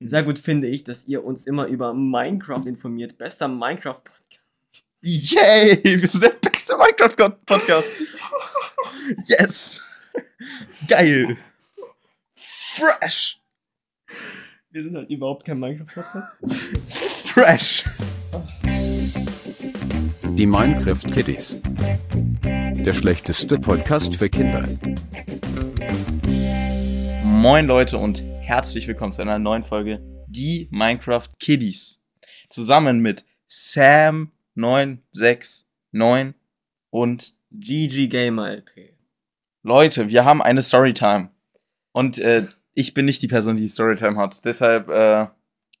Sehr gut finde ich, dass ihr uns immer über Minecraft informiert. Bester Minecraft-Podcast. Yay! Wir sind der beste Minecraft-Podcast. Yes! Geil! Fresh! Wir sind halt überhaupt kein Minecraft-Podcast. Fresh! Die Minecraft Kiddies. Der schlechteste Podcast für Kinder. Moin Leute und herzlich willkommen zu einer neuen Folge Die Minecraft Kiddies. Zusammen mit Sam969 und GG Gamer LP. Leute, wir haben eine Storytime. Und äh, ich bin nicht die Person, die Storytime hat. Deshalb äh,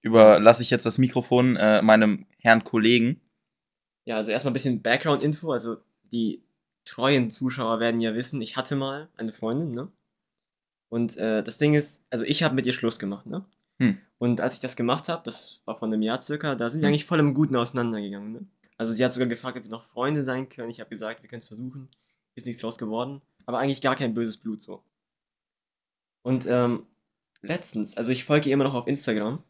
überlasse ich jetzt das Mikrofon äh, meinem Herrn Kollegen. Ja, also erstmal ein bisschen Background-Info. Also die treuen Zuschauer werden ja wissen, ich hatte mal eine Freundin, ne? Und äh, das Ding ist, also ich habe mit ihr Schluss gemacht, ne? Hm. Und als ich das gemacht habe, das war vor einem Jahr circa, da sind wir Hm. eigentlich voll im Guten auseinandergegangen, ne? Also sie hat sogar gefragt, ob wir noch Freunde sein können. Ich habe gesagt, wir können es versuchen. Ist nichts draus geworden. Aber eigentlich gar kein böses Blut so. Und ähm, letztens, also ich folge ihr immer noch auf Instagram.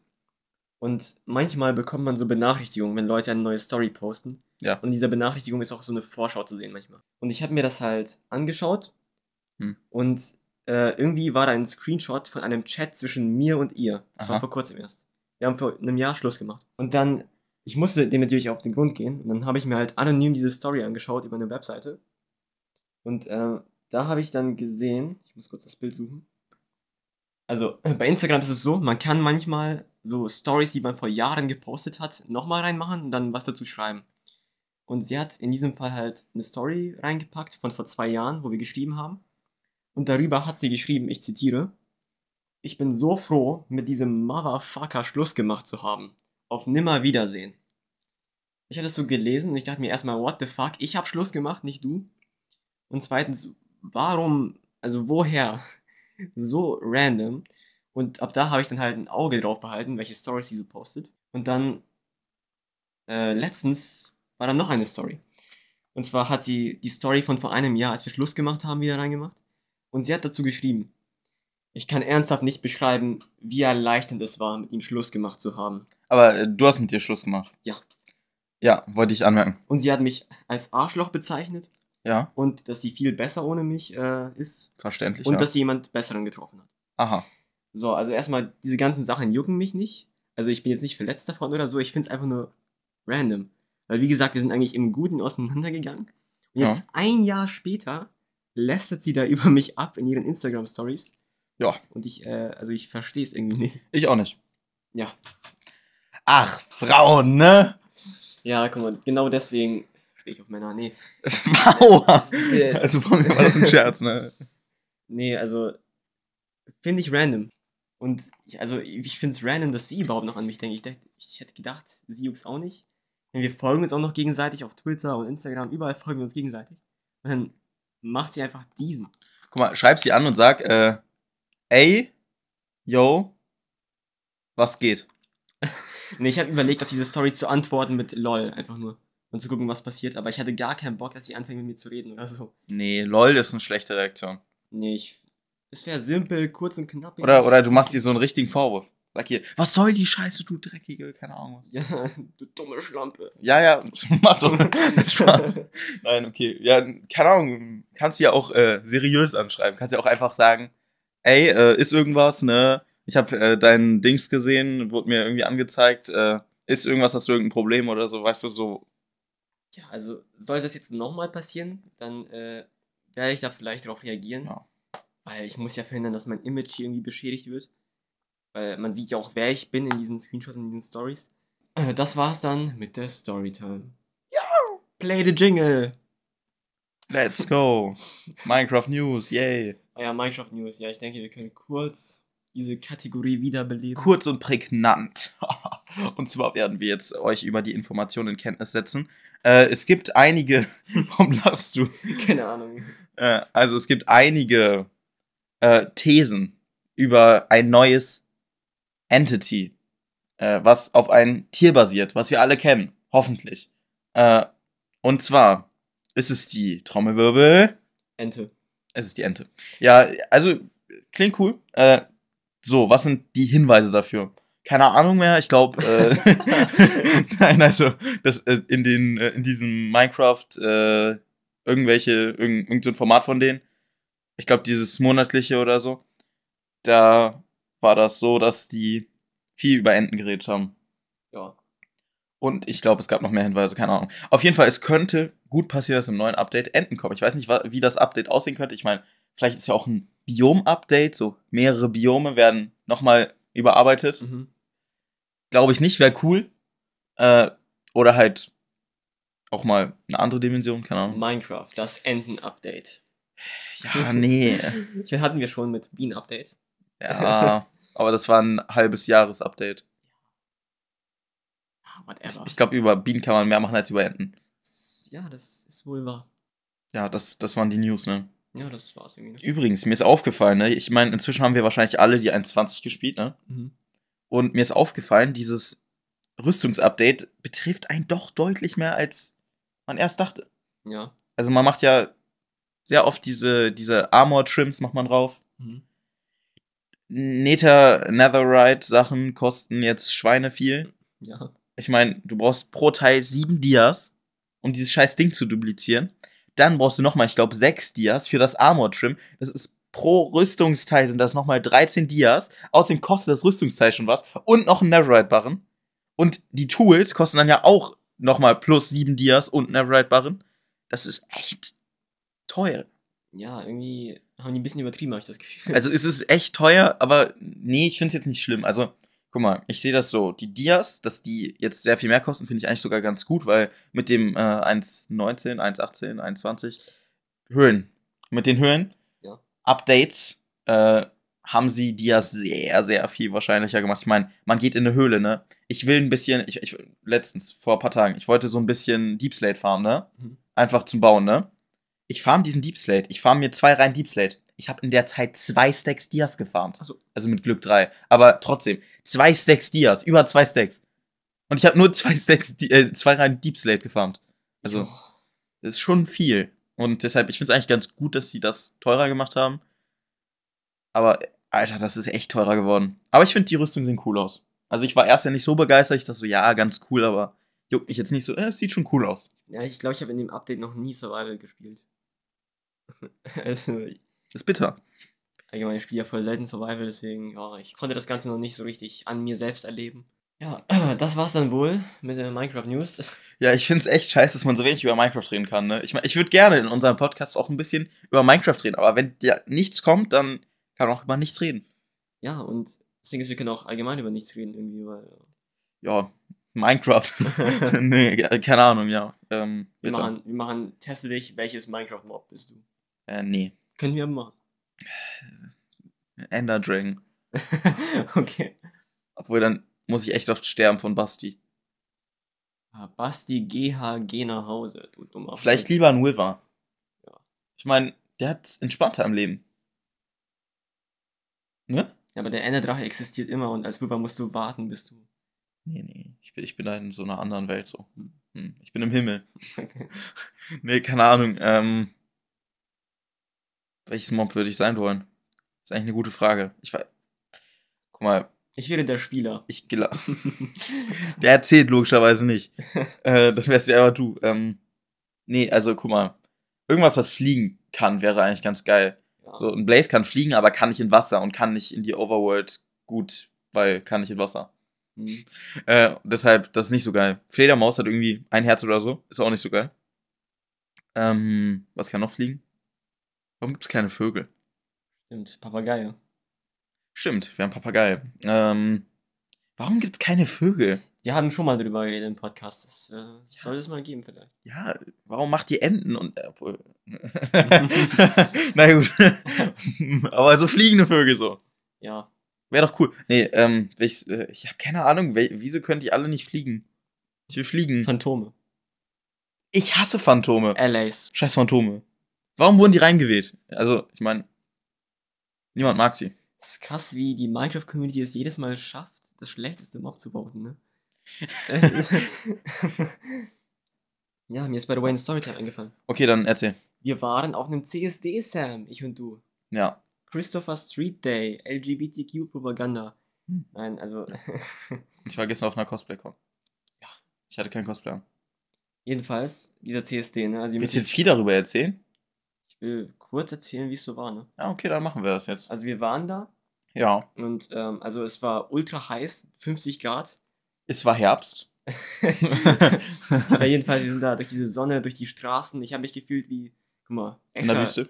Und manchmal bekommt man so Benachrichtigungen, wenn Leute eine neue Story posten. Ja. Und in dieser Benachrichtigung ist auch so eine Vorschau zu sehen manchmal. Und ich habe mir das halt angeschaut. Hm. Und äh, irgendwie war da ein Screenshot von einem Chat zwischen mir und ihr. Das war Aha. vor kurzem erst. Wir haben vor einem Jahr Schluss gemacht. Und dann, ich musste dem natürlich auf den Grund gehen. Und dann habe ich mir halt anonym diese Story angeschaut über eine Webseite. Und äh, da habe ich dann gesehen, ich muss kurz das Bild suchen. Also bei Instagram ist es so, man kann manchmal so Stories, die man vor Jahren gepostet hat, nochmal reinmachen und dann was dazu schreiben. Und sie hat in diesem Fall halt eine Story reingepackt von vor zwei Jahren, wo wir geschrieben haben. Und darüber hat sie geschrieben, ich zitiere, ich bin so froh, mit diesem Motherfucker Schluss gemacht zu haben. Auf nimmer Wiedersehen. Ich hatte es so gelesen und ich dachte mir erstmal, what the fuck, ich hab Schluss gemacht, nicht du. Und zweitens, warum, also woher so random? Und ab da habe ich dann halt ein Auge drauf behalten, welche Stories sie so postet. Und dann, äh, letztens war dann noch eine Story. Und zwar hat sie die Story von vor einem Jahr, als wir Schluss gemacht haben, wieder reingemacht. Und sie hat dazu geschrieben, ich kann ernsthaft nicht beschreiben, wie erleichternd es war, mit ihm Schluss gemacht zu haben. Aber äh, du hast mit dir Schluss gemacht. Ja. Ja, wollte ich anmerken. Und sie hat mich als Arschloch bezeichnet Ja, und dass sie viel besser ohne mich äh, ist verständlich. und ja. dass sie jemand Besseren getroffen hat. Aha. So, also erstmal, diese ganzen Sachen jucken mich nicht. Also ich bin jetzt nicht verletzt davon oder so, ich finde es einfach nur random. Weil wie gesagt, wir sind eigentlich im Guten auseinandergegangen. Und jetzt Ja. ein Jahr später lästert sie da über mich ab in ihren Instagram-Stories. Ja, Und ich, äh, also ich verstehe es irgendwie nicht. ich auch nicht. Ja. Ach, Frauen, ne? Ja, guck mal, genau deswegen stehe ich auf Männer. Nee. Aua. Äh, Also von mir war das ein Scherz, ne? Nee, also finde ich random. Und ich, also ich finde es random, dass sie überhaupt noch an mich denkt. Ich, dachte, ich hätte gedacht, sie juckt's auch nicht. Denn wir folgen uns auch noch gegenseitig auf Twitter und Instagram, überall folgen wir uns gegenseitig. Und dann macht sie einfach diesen. Guck mal, schreib sie an und sag, äh, ey, yo, was geht? Nee, ich habe überlegt, auf diese Story zu antworten mit LOL, einfach nur. Und zu gucken, was passiert. Aber ich hatte gar keinen Bock, dass sie anfängt mit mir zu reden oder so. Nee, lol ist eine schlechte Reaktion. Nee, ich. Es wäre simpel, kurz und knapp. Oder, oder du machst dir so einen richtigen Vorwurf. Sag hier, was soll die Scheiße, du Dreckige, keine Ahnung was. Ja, du dumme Schlampe. Ja, ja, mach doch Spaß. Nein, okay. Ja, keine Ahnung, kannst du ja auch äh, seriös anschreiben. Kannst ja auch einfach sagen, ey, äh, ist irgendwas, ne? Ich habe äh, deinen Dings gesehen, wurde mir irgendwie angezeigt, äh, ist irgendwas, hast du irgendein Problem oder so, weißt du, so. Ja, also soll das jetzt nochmal passieren, dann äh, werde ich da vielleicht darauf reagieren. Ja. Weil ich muss ja verhindern, dass mein Image hier irgendwie beschädigt wird. Weil man sieht ja auch, wer ich bin in diesen Screenshots, in diesen Stories. Äh, das war's dann mit der Storytime. Ja! Play the Jingle! Let's go. Minecraft News, yay. Ah ja, Minecraft News. Ja, ich denke, wir können kurz diese Kategorie wiederbeleben. Kurz und prägnant. und zwar werden wir jetzt euch über die Informationen in Kenntnis setzen. Äh, es gibt einige. Warum lachst du? Keine Ahnung. Äh, also es gibt einige äh, Thesen über ein neues Entity, äh, was auf ein Tier basiert, was wir alle kennen, hoffentlich. Äh, und zwar ist es die Trommelwirbel. Ente. Es ist die Ente. Ja, also klingt cool. Äh, so, was sind die Hinweise dafür? keine Ahnung mehr. Ich glaube, äh, nein, also das, äh, in, den, äh, in diesem Minecraft äh, irgendwelche, irgend, irgend so ein Format von denen, ich glaube, dieses monatliche oder so, da war das so, dass die viel über Enten geredet haben. Ja. Und ich glaube, es gab noch mehr Hinweise, keine Ahnung. Auf jeden Fall, es könnte gut passieren, dass im neuen Update Enten kommen. Ich weiß nicht, wie das Update aussehen könnte. Ich meine, vielleicht ist ja auch ein Biom-Update, so mehrere Biome werden nochmal überarbeitet. Mhm. Glaube ich nicht, wäre cool. Äh, oder halt auch mal eine andere Dimension, keine Ahnung. Minecraft, das Enten-Update. Ja, nee. Ich hatten wir schon mit Bienen-Update. Ja, aber das war ein halbes Jahres-Update. Ah, Whatever. Ich glaube, über Bienen kann man mehr machen als über Enten. ja, das ist wohl wahr. Ja, das, das waren die News, ne? Ja, das war's irgendwie. Übrigens, mir ist aufgefallen, ne? Ich meine, inzwischen haben wir wahrscheinlich alle die 1.20 gespielt, ne? Mhm. Und mir ist aufgefallen, dieses Rüstungsupdate betrifft einen doch deutlich mehr, als man erst dachte. Ja. Also man macht ja sehr oft diese, diese Armor-Trims macht man drauf. Mhm. Nether, Netherite-Sachen kosten jetzt Schweine viel. Ja. Ich meine, du brauchst pro Teil sieben Dias, um dieses scheiß Ding zu duplizieren. Dann brauchst du nochmal, ich glaube, sechs Dias für das Armor-Trim. Das ist pro Rüstungsteil sind das nochmal 13 Dias. Außerdem kostet das Rüstungsteil schon was. Und noch ein Netherite-Barren. Und die Tools kosten dann ja auch nochmal plus sieben Dias und Netherite-Barren. Das ist echt teuer. Ja, irgendwie haben die ein bisschen übertrieben, habe ich das Gefühl. Also es ist echt teuer, aber nee, ich finde es jetzt nicht schlimm. Also, guck mal, ich sehe das so. Die Dias, dass die jetzt sehr viel mehr kosten, finde ich eigentlich sogar ganz gut, weil mit dem äh, 1,19, 1,18, 1,20 Höhen, mit den Höhen, Ja. Updates, äh, haben sie Dias sehr, sehr viel wahrscheinlicher gemacht. Ich meine, man geht in eine Höhle, ne? Ich will ein bisschen, ich, ich letztens, vor ein paar Tagen, ich wollte so ein bisschen Deep Slate farmen, ne? Mhm. Einfach zum Bauen, ne? Ich farm diesen Deep Slate. Ich farm mir zwei Reihen Deep Slate. Ich habe in der Zeit zwei Stacks Dias gefarmt. So. Also mit Glück drei. Aber trotzdem, zwei Stacks Dias, über zwei Stacks. Und ich habe nur zwei Stacks, äh, zwei Reihen Deep Slate gefarmt. Also, Ja. das ist schon viel. Und deshalb, ich finde es eigentlich ganz gut, dass sie das teurer gemacht haben. Aber, Alter, das ist echt teurer geworden. Aber ich finde, die Rüstungen sehen cool aus. Also ich war erst ja nicht so begeistert. Ich dachte so, ja, ganz cool, aber juckt mich jetzt nicht so. Äh, es sieht schon cool aus. Ja, ich glaube, ich habe in dem Update noch nie Survival gespielt. also, Ist bitter. allgemein, ich spiele ja voll selten Survival, deswegen, ja, ich konnte das Ganze noch nicht so richtig an mir selbst erleben. Ja, das war's dann wohl mit der Minecraft News. Ja, ich finde es echt scheiße, dass man so wenig über Minecraft reden kann. Ne? Ich, mein, ich würde gerne in unserem Podcast auch ein bisschen über Minecraft reden, aber wenn ja nichts kommt, dann kann man auch über nichts reden. Ja, und das Ding ist, wir können auch allgemein über nichts reden, irgendwie, weil Ja, Minecraft. nee, keine Ahnung, ja. Ähm, wir machen, wir machen, teste dich, welches Minecraft-Mob bist du? Äh, nee. Können wir machen. Ender Dragon. okay. Obwohl, dann muss ich echt oft sterben von Basti. Ah, Basti GH, geh nach Hause, du dummer Vielleicht Fuck. lieber ein Wilver. Ja. Ich meine, der hat entspannter im Leben. Ne? Ja, aber der Enderdrache existiert immer und als Witwer musst du warten, bis du. Nee, nee. Ich bin, ich bin da in so einer anderen Welt so. Hm. Ich bin im Himmel. Okay. Nee, keine Ahnung. Ähm, welches Mob würde ich sein wollen? ist eigentlich eine gute Frage. Ich weiß. Guck mal, Ich wäre der Spieler. ich gla- Der erzählt logischerweise nicht. äh, das wärst ja aber du. Ähm, nee, also guck mal. Irgendwas, was fliegen kann, wäre eigentlich ganz geil. Ja. So, ein Blaze kann fliegen, aber kann nicht in Wasser und kann nicht in die Overworld gut, weil kann nicht in Wasser. Hm. Äh, deshalb, das ist nicht so geil. Fledermaus hat irgendwie ein Herz oder so. Ist auch nicht so geil. Ähm, was kann noch fliegen? Warum gibt es keine Vögel? Stimmt, Papagei. Stimmt, wir haben Papagei. Ähm, warum gibt es keine Vögel? Wir haben schon mal drüber geredet im Podcast. Das äh, soll es mal geben, vielleicht. Ja, warum macht die Enten und. Äh, Na gut. Aber so fliegende Vögel so. Ja. Wäre doch cool. Nee, ähm, ich, äh, ich habe keine Ahnung, wieso können die alle nicht fliegen? Ich will fliegen. Phantome. Ich hasse Phantome. LAs. Scheiß Phantome. Warum wurden die reingeweht? Also, ich meine, niemand mag sie. Das ist krass, wie die Minecraft-Community es jedes Mal schafft, das schlechteste Mob zu bauen, ne? ja, mir ist bei der Wayne Storytime eingefallen. Okay, dann erzähl. Wir waren auf einem CSD, Sam, ich und du. Ja. Christopher Street Day, LGBTQ-Propaganda. Hm. Nein, also Ich war gestern auf einer Cosplay-Con. Ja. Ich hatte keinen Cosplay an. jedenfalls dieser CSD, ne? Also Willst du jetzt viel darüber erzählen? Ich will kurz erzählen, wie es so war, ne? Ja, okay, dann machen wir das jetzt. Also wir waren da Ja. und ähm, also es war ultra heiß, 50 Grad. Es war Herbst. Aber jedenfalls, wir sind da durch diese Sonne, durch die Straßen. Ich habe mich gefühlt wie, guck mal, In der Wüste.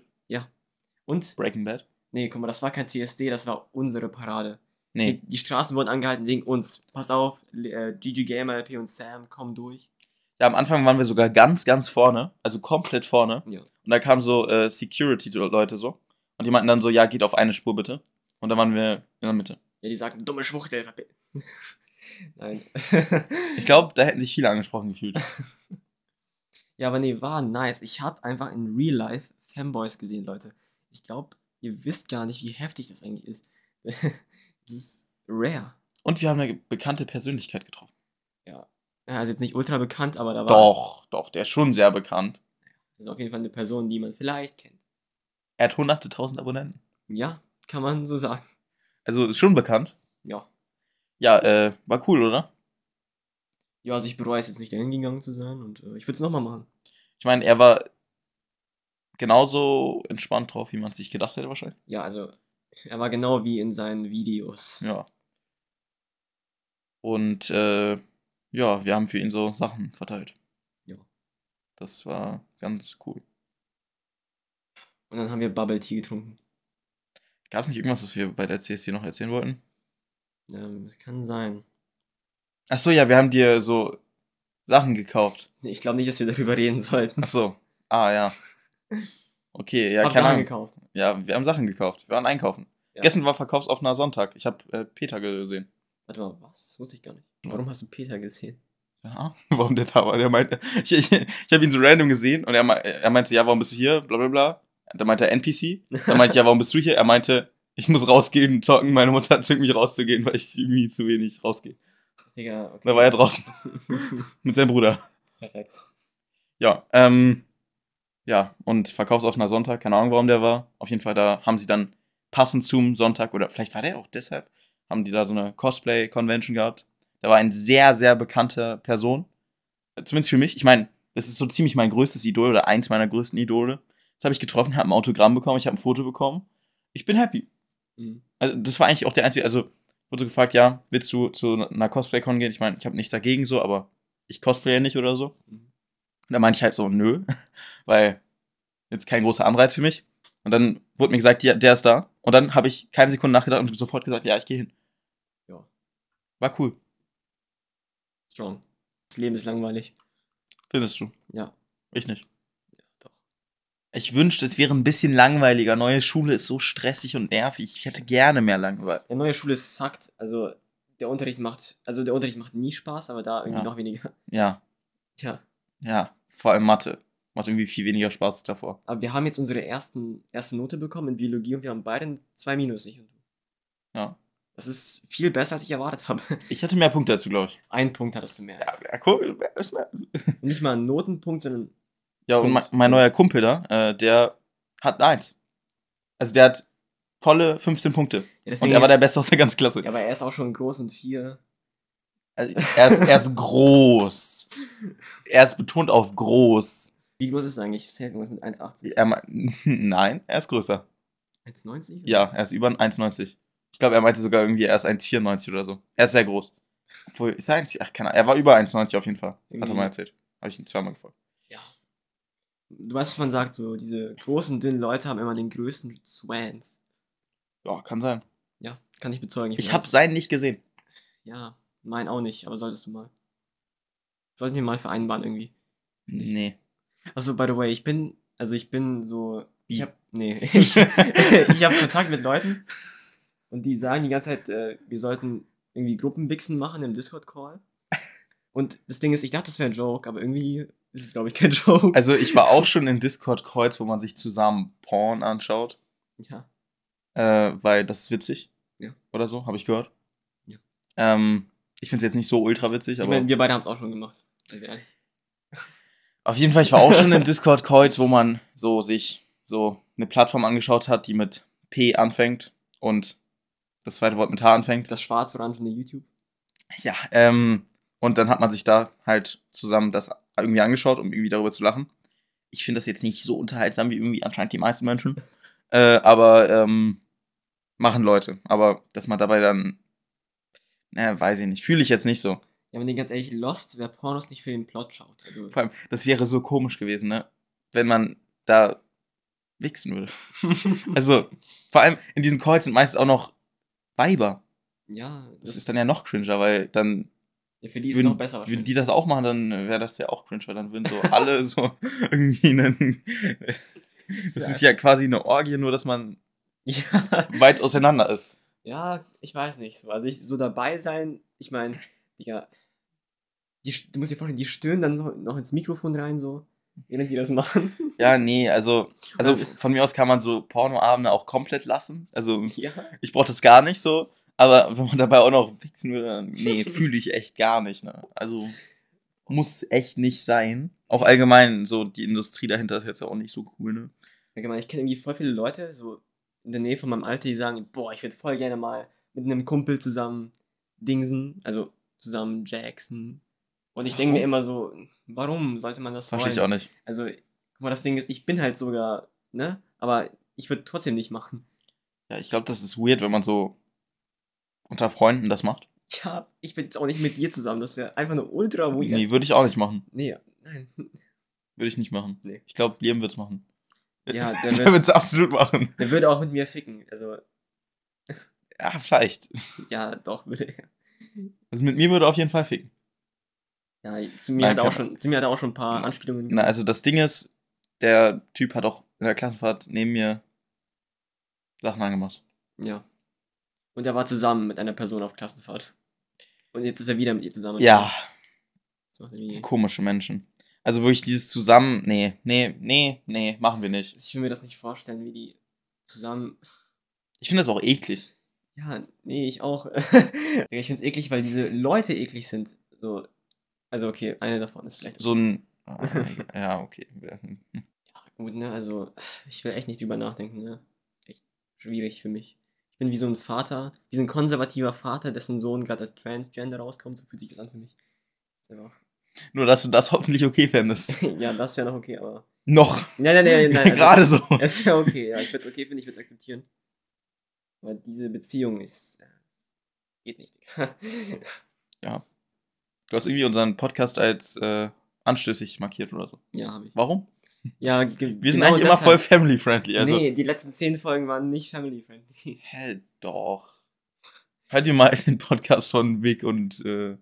Und, Breaking Bad. nee, guck mal, das war kein CSD, das war unsere Parade. Nee. Die, die Straßen wurden angehalten wegen uns. Passt auf, äh, GG Gamer, LP und Sam kommen durch. Ja, am Anfang waren wir sogar ganz, ganz vorne. Also komplett vorne. Ja. Und da kamen so äh, Security-Leute so. Und die meinten dann so, ja, geht auf eine Spur bitte. Und dann waren wir in der Mitte. Ja, die sagten, dumme Schwuchtel. Nein. Ich glaube, da hätten sich viele angesprochen gefühlt. ja, aber nee, war nice. Ich habe einfach in Real Life Fanboys gesehen, Leute. Ich glaube, ihr wisst gar nicht, wie heftig das eigentlich ist. das ist rare. Und wir haben eine bekannte Persönlichkeit getroffen. Ja, also jetzt nicht ultra bekannt, aber da war Doch, doch, der ist schon sehr bekannt. das ist auf jeden Fall eine Person, die man vielleicht kennt. Er hat hunderte tausend Abonnenten. Ja, kann man so sagen. Also ist schon bekannt. Ja. Ja, äh, war cool, oder? Ja, also ich bereue es jetzt nicht, dahin gegangen zu sein und äh, ich würde es nochmal machen. Ich meine, er war genauso entspannt drauf, wie man es sich gedacht hätte wahrscheinlich. Ja, also er war genau wie in seinen Videos. Ja. Und äh, ja, wir haben für ihn so Sachen verteilt. Ja. Das war ganz cool. Und dann haben wir Bubble Tea getrunken. Gab es nicht irgendwas, was wir bei der CSC noch erzählen wollten? Ähm, das kann sein. Ach so, ja, wir haben dir so Sachen gekauft. Ich glaube nicht, dass wir darüber reden sollten. Ach so. Ah, ja. Okay, ja, Hab keine Sachen Ahnung. gekauft. Ja, wir haben Sachen gekauft. Wir waren einkaufen. Ja. Gestern war verkaufsoffener Sonntag. Ich habe äh, Peter gesehen. Warte mal, was? Das wusste ich gar nicht. Warum hast du Peter gesehen? Ja, warum der da war? Der meinte, ich, ich, ich habe ihn so random gesehen und er, er meinte, ja, warum bist du hier? Bla bla bla. Dann meinte er NPC. Dann meinte ich, ja, warum bist du hier? Er meinte, ich muss rausgehen, zocken. Meine Mutter zwingt mich rauszugehen, weil ich irgendwie zu wenig rausgehe. Digga, okay. Da war er draußen mit seinem Bruder. Perfekt. Ja, ähm, ja, und verkaufsoffener Sonntag, keine Ahnung, warum der war. Auf jeden Fall, da haben sie dann passend zum Sonntag, oder vielleicht war der auch deshalb, haben die da so eine Cosplay-Convention gehabt. Da war ein sehr, sehr bekannter Person. Zumindest für mich. Ich meine, das ist so ziemlich mein größtes Idol oder eins meiner größten Idole. Das habe ich getroffen, habe ein Autogramm bekommen, ich habe ein Foto bekommen. Ich bin happy. Mhm. Also, das war eigentlich auch der einzige, also, wurde gefragt, ja, willst du zu einer Cosplay-Con gehen? Ich meine, ich habe nichts dagegen so, aber ich cosplaye nicht oder so. Mhm. Da meinte ich halt so, nö, weil jetzt kein großer Anreiz für mich. Und dann wurde mir gesagt, ja, der ist da. Und dann habe ich keine Sekunde nachgedacht und sofort gesagt, ja, ich gehe hin. Ja. War cool, Strong. Das Leben ist langweilig. findest du? Ja. Ich nicht. Ja, doch. Ich wünschte, es wäre ein bisschen langweiliger. Neue Schule ist so stressig und nervig. Ich hätte gerne mehr Langeweile. Der neue Schule sackt. Also der Unterricht macht, also der Unterricht macht nie Spaß, aber da irgendwie Ja. noch weniger. Ja, Tja. ja, vor allem Mathe. Macht irgendwie viel weniger Spaß davor. Aber wir haben jetzt unsere ersten, erste Note bekommen in Biologie und wir haben beide zwei Minus. Ich und du. Ja. Das ist viel besser, als ich erwartet habe. Ich hatte mehr Punkte dazu, glaube ich. Ein Punkt hattest du mehr. Ja, ja cool. ist mehr- Nicht mal einen Notenpunkt, sondern Ja, und Punkt. mein, mein neuer Kumpel da, äh, der hat eins. Also der hat volle 15 Punkte. Ja, Und er war der Beste aus der ganzen Klasse. Ja, aber er ist auch schon groß und vier. Also, er, ist, er ist groß. Er ist betont auf groß. Wie groß ist er eigentlich? Zählt irgendwas mit 1,80? Er me- Nein, er ist größer. 1,90? Ja, er ist über 1,90. Ich glaube, er meinte sogar irgendwie, er ist 1,94 oder so. Er ist sehr groß. Obwohl, ist er 1, ach, keine Ahnung. Er war über 1,90 auf jeden Fall. Hat er Irgendwie. mal erzählt. Habe ich ihn zweimal gefragt. Ja. Du weißt, was man sagt, so diese großen, dünnen Leute haben immer den größten Swans. Ja, kann sein. Ja, kann ich bezeugen. Ich bin habe seinen nicht gesehen. Ja, mein auch nicht, aber solltest du mal. Sollten wir mal vereinbaren irgendwie. Nee. Also, by the way, ich bin, also ich bin so, ich hab, nee, ich, ich habe Kontakt mit Leuten und die sagen die ganze Zeit, äh, wir sollten irgendwie Gruppenwichsen machen im Discord-Call. Und das Ding ist, ich dachte, das wäre ein Joke, aber irgendwie ist es, glaube ich, kein Joke. Also ich war auch schon in Discord-Kreuz, wo man sich zusammen Porn anschaut. ja. Äh, weil das ist witzig. Ja. Oder so, habe ich gehört. Ja. Ähm, ich finde es jetzt nicht so ultra witzig, Ich aber meine, wir beide haben es auch schon gemacht. Ehrlich. auf jeden Fall, ich war auch schon in Discord-Kreuz, wo man so sich so eine Plattform angeschaut hat, die mit P anfängt und das zweite Wort mit H anfängt. Das schwarz-orangene YouTube. Ja, ähm, und dann hat man sich da halt zusammen das irgendwie angeschaut, um irgendwie darüber zu lachen. Ich finde das jetzt nicht so unterhaltsam wie irgendwie anscheinend die meisten Menschen. Äh, aber ähm, machen Leute. Aber dass man dabei dann, naja, weiß ich nicht, fühle ich jetzt nicht so. Ja, wenn ihr ganz ehrlich Lost, wer Pornos nicht für den Plot schaut. Also, Vor allem, das wäre so komisch gewesen, ne? Wenn man da wichsen würde. Also, vor allem in diesen Calls sind meistens auch noch Weiber. ja, Das, ist dann ja noch cringer, weil dann Ja, für die ist es würden, noch besser würden wahrscheinlich. die das auch machen, dann wäre das ja auch cringe, weil dann würden so alle so irgendwie einen. Das ist ja quasi eine Orgie, nur dass man ja. weit auseinander ist. ja, ich weiß nicht. So. Also ich so dabei sein, ich meine, Digga, die, du musst dir vorstellen, die stöhnen dann so noch ins Mikrofon rein, so, während die das machen. Ja, nee, also, also von mir aus kann man so Pornoabende auch komplett lassen. Also ja. ich brauche das gar nicht so. Aber wenn man dabei auch noch wichsen würde, dann, nee, fühle ich echt gar nicht. Ne? Also muss echt nicht sein. Auch allgemein, so die Industrie dahinter ist jetzt auch nicht so cool, ne? Allgemein, ich kenne irgendwie voll viele Leute, so in der Nähe von meinem Alter, die sagen, boah, ich würde voll gerne mal mit einem Kumpel zusammen dingsen, also zusammen Jackson. Und ich denke mir immer so, warum sollte man das Verstehe ich auch nicht. Also, guck mal, das Ding ist, ich bin halt sogar, ne? Aber ich würde trotzdem nicht machen. Ja, ich glaube, das ist weird, wenn man so unter Freunden das macht. Ja, ich bin jetzt auch nicht mit dir zusammen, das wäre einfach nur ultra weird. Nee, würde ich auch nicht machen. Nee, nein. Würde ich nicht machen. Nee. Ich glaube, Liam wird's machen. Ja, der der wird's- wird's absolut machen. Der würde auch mit mir ficken. Also, Ja, vielleicht. ja, doch, würde er. Also mit mir würde er auf jeden Fall ficken. Ja, zu mir, Nein, hat er auch schon, zu mir hat er auch schon ein paar Anspielungen Na, also das Ding ist, der Typ hat auch in der Klassenfahrt neben mir Sachen angemacht. Ja. Und er war zusammen mit einer Person auf Klassenfahrt. Und jetzt ist er wieder mit ihr zusammen. Ja, komische Menschen. Also wirklich dieses zusammen, nee, nee, nee, nee, machen wir nicht. Ich will mir das nicht vorstellen, wie die zusammen. Ich finde das auch eklig. Ja, nee, ich auch. ich finde es eklig, weil diese Leute eklig sind. So. Also, okay, eine davon ist vielleicht. So ein, ah, ja, okay. Ja, gut, ne? Also, ich will echt nicht drüber nachdenken, ne? Ist echt schwierig für mich. Ich bin wie so ein Vater, wie so ein konservativer Vater, dessen Sohn gerade als Transgender rauskommt. So fühlt sich das an für mich. Ist einfach. Nur, dass du das hoffentlich okay fändest. ja, das wäre noch okay, aber. Noch. Nein, nein, nein, nein. also- Gerade so. Es wäre okay, ja. Ich würde es okay finden, ich würde es akzeptieren. Aber diese Beziehung ist. äh, geht nicht, Digga. Du hast irgendwie unseren Podcast als äh, anstößig markiert oder so. ja, habe ich. Warum? Ja, Wir sind genau eigentlich immer voll family-friendly. Also, Nee, die letzten zehn Folgen waren nicht family-friendly. Hä, doch. Hört ihr mal den Podcast von Vic und äh,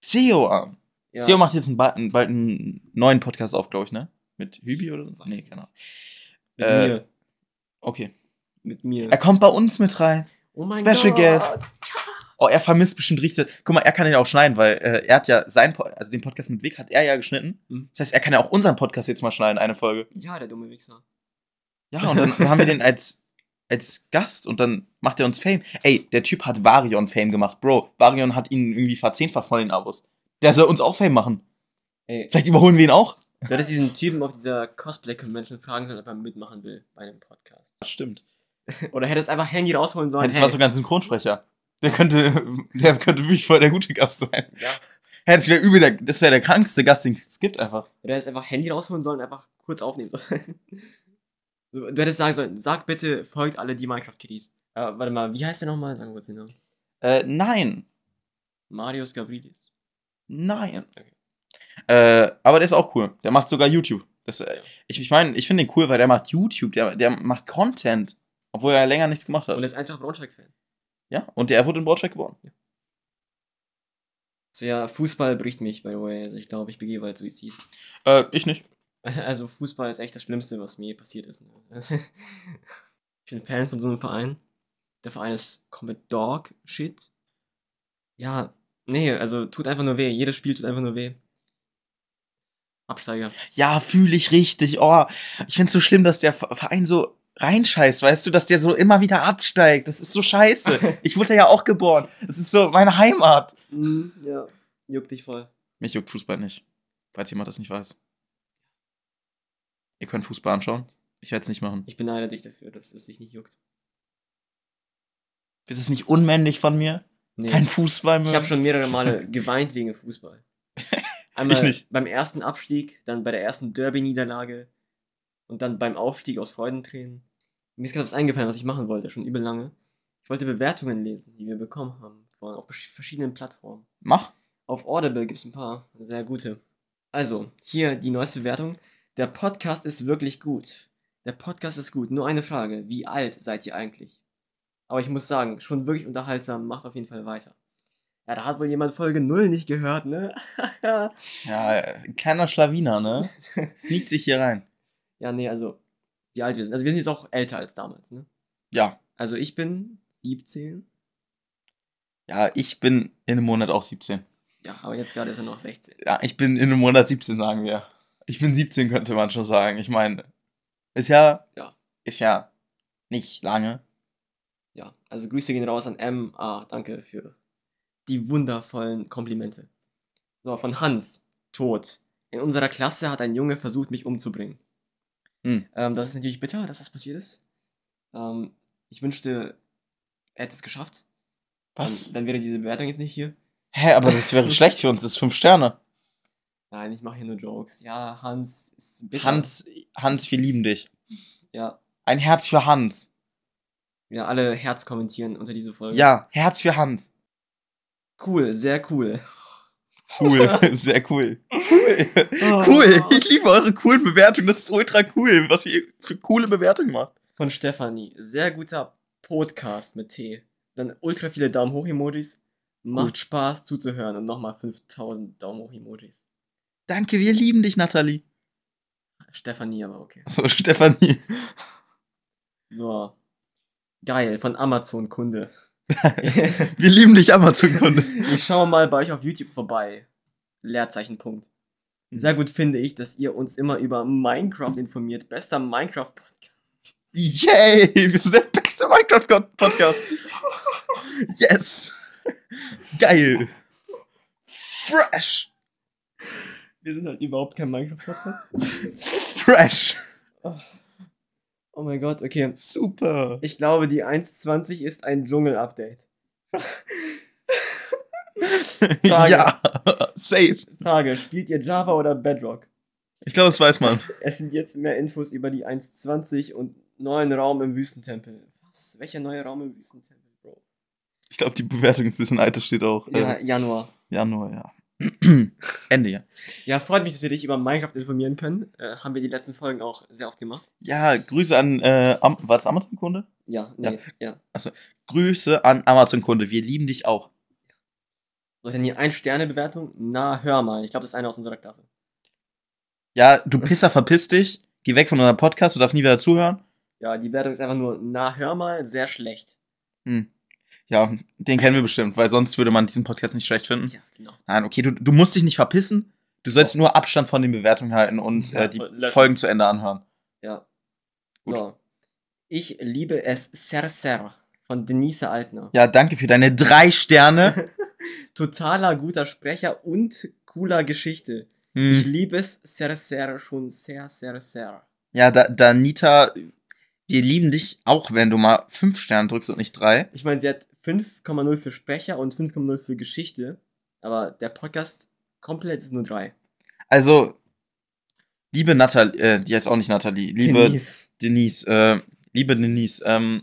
Theo an. Ja. Theo macht jetzt einen, ba- einen, bald einen neuen Podcast auf, glaube ich, ne? Mit Hübi oder so? Nee, keine Ahnung. mit äh, mir. Okay. Mit mir. Er kommt bei uns mit rein. oh mein Special Gott. Guest. Oh, er vermisst bestimmt richtig. Guck mal, er kann den auch schneiden, weil äh, er hat ja sein, po also den Podcast mit Vic hat er ja geschnitten. Mhm. Das heißt, er kann ja auch unseren Podcast jetzt mal schneiden, eine Folge. Ja, der dumme Wichser. Ja, und dann haben wir den als, als Gast und dann macht er uns Fame. Ey, der Typ hat Varion Fame gemacht, Bro. Varion hat ihn irgendwie verzehnfacht von den Abos. Der soll uns auch Fame machen. Ey, Vielleicht überholen wir ihn auch. du hättest diesen Typen auf dieser Cosplay-Convention fragen sollen, ob er mitmachen will bei einem Podcast. Das stimmt. Oder hättest einfach Handy rausholen sollen. Das war sogar ein Synchronsprecher. Der könnte, der könnte wirklich voll der gute Gast sein. ja. Das wäre übel, der, das wäre der krankste Gast, den es gibt einfach. Du hättest einfach Handy rausholen sollen und einfach kurz aufnehmen sollen. So, du hättest sagen sollen, sag bitte, folgt alle die Minecraft-Kitties. Äh, warte mal, wie heißt der nochmal? Sagen wir kurz den Namen. Äh, nein. Marius Gavrilis. Nein. Okay. Äh, aber der ist auch cool. Der macht sogar YouTube. Das, äh, ich ich meine, ich finde den cool, weil der macht YouTube, der, der macht Content. Obwohl er länger nichts gemacht Und hat. er ist einfach Braunschweig-Fan. Ja, und der wurde in Braunschweig geboren. So, ja, Fußball bricht mich, by the way. Also ich glaube, ich begehe bald Suizid. Äh, ich nicht. Also Fußball ist echt das Schlimmste, was mir passiert ist. Ne? Also, ich bin Fan von so einem Verein. Der Verein ist komplett Dog Shit. Ja, nee, also tut einfach nur weh. Jedes Spiel tut einfach nur weh. Absteiger. Ja, fühle ich richtig. Oh, ich finde es so schlimm, dass der Ve- Verein so reinscheißt, weißt du, dass der so immer wieder absteigt. Das ist so scheiße. Ich wurde ja auch geboren. Das ist so meine Heimat. Mhm, ja, juckt dich voll. Mich juckt Fußball nicht. Falls jemand das nicht weiß. Ihr könnt Fußball anschauen. Ich werde es nicht machen. Ich beneide dich dafür, dass es dich nicht juckt. Ist es nicht unmännlich von mir? Nee. Kein Fußball mehr? Ich habe schon mehrere Male geweint wegen Fußball. Einmal Ich nicht. beim ersten Abstieg, dann bei der ersten Derby-Niederlage und dann beim Aufstieg aus Freudentränen. Mir ist gerade was eingefallen, was ich machen wollte, schon übel lange. Ich wollte Bewertungen lesen, die wir bekommen haben, von, auf verschiedenen Plattformen. Mach. Auf Audible gibt es ein paar sehr gute. Also, hier die neueste Bewertung. Der Podcast ist wirklich gut. Der Podcast ist gut. Nur eine Frage. Wie alt seid ihr eigentlich? Aber ich muss sagen, schon wirklich unterhaltsam. Macht auf jeden Fall weiter. Ja, da hat wohl jemand Folge 0 nicht gehört, ne? Ja, äh, kleiner Schlawiner, ne? Sneakt sich hier rein. ja, nee, also, wie alt wir sind. Also, wir sind jetzt auch älter als damals, ne? Ja. Also, ich bin 17. Ja, ich bin in einem Monat auch 17. Ja, aber jetzt gerade ist er noch 16. Ja, ich bin in einem Monat 17, sagen wir. Ich bin 17, könnte man schon sagen. Ich meine, ist ja, Ja. ist ja nicht lange. Ja, also Grüße gehen raus an M. Ah, danke für die wundervollen Komplimente. So, von Hans. Tot. In unserer Klasse hat ein Junge versucht, mich umzubringen. Hm. Ähm, das ist natürlich bitter, dass das passiert ist. Ähm, ich wünschte, er hätte es geschafft. Was? Dann, dann wäre diese Bewertung jetzt nicht hier. Hä, aber das wäre schlecht für uns. Das ist 5 Sterne. Nein, ich mache hier nur Jokes. Ja, Hans ist bitter. Hans, Hans, wir lieben dich. Ja, Ein Herz für Hans. wieder alle Herz kommentieren unter diese Folge. Ja, Herz für Hans. Cool, sehr cool. Cool, sehr cool. Oh. Cool. Cool. Ich liebe eure coolen Bewertungen. Das ist ultra cool, was ihr für coole Bewertungen macht. Von Stefanie. Sehr guter Podcast mit T. Dann ultra viele Daumen hoch Emojis. Macht Gut. Spaß zuzuhören und nochmal 5000 Daumen hoch Emojis. Danke, wir lieben dich, Nathalie. Stefanie aber okay. So, Stefanie. So. Geil, von Amazon Kunde. Wir lieben dich, Amazon-Kunde. ich schaue mal bei euch auf YouTube vorbei. Leerzeichen Punkt. Sehr gut finde ich, dass ihr uns immer über Minecraft informiert. Bester Minecraft-Podcast. Yay! Wir sind der beste Minecraft-Podcast. Yes! Geil! Fresh! Wir sind halt überhaupt kein Minecraft-Podcast. Fresh! Oh mein Gott, okay. Super! Ich glaube, die 1.20 ist ein Dschungel-Update. Ja! Safe! Frage, spielt ihr Java oder Bedrock? Ich glaube, das weiß man. Es sind jetzt mehr Infos über die 1.20 und neuen Raum im Wüstentempel. Was? Welcher neue Raum im Wüstentempel, Bro? Ich glaube, die Bewertung ist ein bisschen alt. Das steht auch Ja, äh, Januar. Januar, ja. Ende, ja. Ja, freut mich, dass wir dich über Minecraft informieren können. Äh, haben wir die letzten Folgen auch sehr oft gemacht. Ja, Grüße an, äh, Am war das Amazon-Kunde? Ja, nee, ja. Grüße an Amazon-Kunde. Wir lieben dich auch. Soll ich denn hier ein Sterne-Bewertung? Na, hör mal. Ich glaube, das ist einer aus unserer Klasse. Ja, du Pisser, verpiss dich. Geh weg von unserem Podcast, du darfst nie wieder zuhören. Ja, die Wertung ist einfach nur, na, hör mal, sehr schlecht. Hm. Ja, den kennen wir bestimmt, weil sonst würde man diesen Podcast nicht schlecht finden. Ja, genau. Nein, okay, du, du musst dich nicht verpissen. Du sollst nur Abstand von den Bewertungen halten und Ja, äh, die und. Folgen zu Ende anhören. Ja. Gut. So. Ich liebe es sehr, sehr. Von Denise Altner. Ja, danke für deine drei Sterne. Totaler guter Sprecher und cooler Geschichte. Ich Hm. liebe es sehr, sehr, schon sehr, sehr, sehr. Ja, da, Danita, wir lieben dich auch, wenn du mal fünf Sterne drückst und nicht drei. Ich meine, sie hat 5,0 für Sprecher und 5,0 für Geschichte. Aber der Podcast komplett ist nur 3. Also, liebe Nathalie, äh, die heißt auch nicht Nathalie, liebe Denise. Denise, äh, liebe Denise, ähm,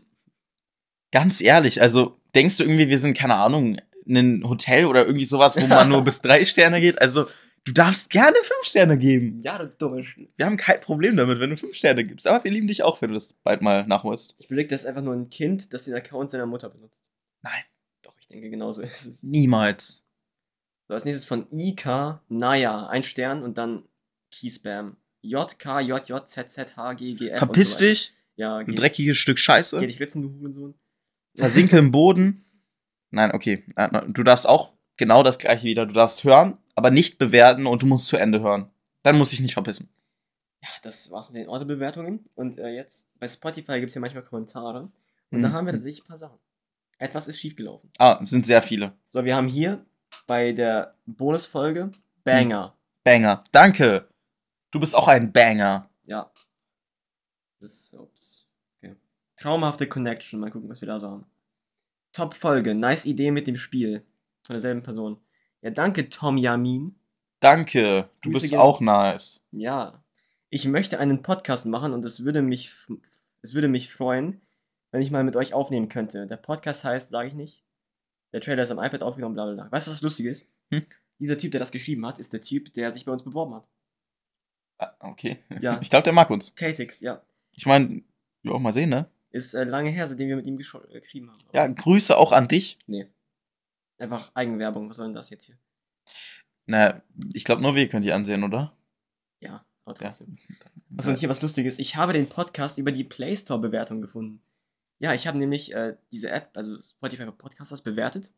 ganz ehrlich, also denkst du irgendwie, wir sind, keine Ahnung, ein Hotel oder irgendwie sowas, wo man nur bis drei Sterne geht? Also, du darfst gerne fünf Sterne geben. Ja, du dumme Sch Wir haben kein Problem damit, wenn du fünf Sterne gibst. Aber wir lieben dich auch, wenn du das bald mal nachholst. Ich überlege, das einfach nur ein Kind, das den Account seiner Mutter benutzt. Nein. Doch, ich denke, genauso ist es. Niemals. So, als nächstes von IK, naja, ein Stern und dann Keyspam. J, K, J, J, Z, Z, H, G, G, F. Verpiss so dich, Ja, geh, dreckiges Stück geh Scheiße. dich ritzen, du Hurensohn. Versinke im Boden. Nein, okay. Äh, Du darfst auch genau das gleiche wieder. Du darfst hören, aber nicht bewerten und du musst zu Ende hören. Dann muss ich nicht verpissen. Ja, das war's mit den Orte-Bewertungen. Und äh, jetzt, bei Spotify gibt es ja manchmal Kommentare. Und Mhm. da haben wir tatsächlich ein paar Sachen. Etwas ist schiefgelaufen. Ah, es sind sehr viele. So, wir haben hier bei der Bonusfolge Banger. Banger. Danke. Du bist auch ein Banger. Ja. Das, ups. Okay. Traumhafte Connection. Mal gucken, was wir da so haben. Top-Folge. Nice Idee mit dem Spiel. Von derselben Person. Ja, danke, Tom Yamin. Danke, du Grüße bist gehen auch nice. Ja. Ich möchte einen Podcast machen und es würde mich, es würde mich freuen, wenn ich mal mit euch aufnehmen könnte. Der Podcast heißt, sage ich nicht. Der Trailer ist am iPad aufgenommen, bla bla bla. Weißt du, was lustig ist? Hm? Dieser Typ, der das geschrieben hat, ist der Typ, der sich bei uns beworben hat. Ah, okay. Ja. Ich glaube, der mag uns. Tatix, ja. Ich meine, ja, mal sehen, ne? Ist äh, lange her, seitdem wir mit ihm gescho- äh, geschrieben haben. Ja, Grüße auch an dich. Nee. Einfach Eigenwerbung. Was soll denn das jetzt hier? Na, ich glaube, nur wir können die ansehen, oder? Ja, aber Ja. trotzdem. Achso, und hier was Lustiges. Ich habe den Podcast über die Play Store-Bewertung gefunden. Ja, ich habe nämlich äh, diese App, also Spotify für Podcasters, bewertet.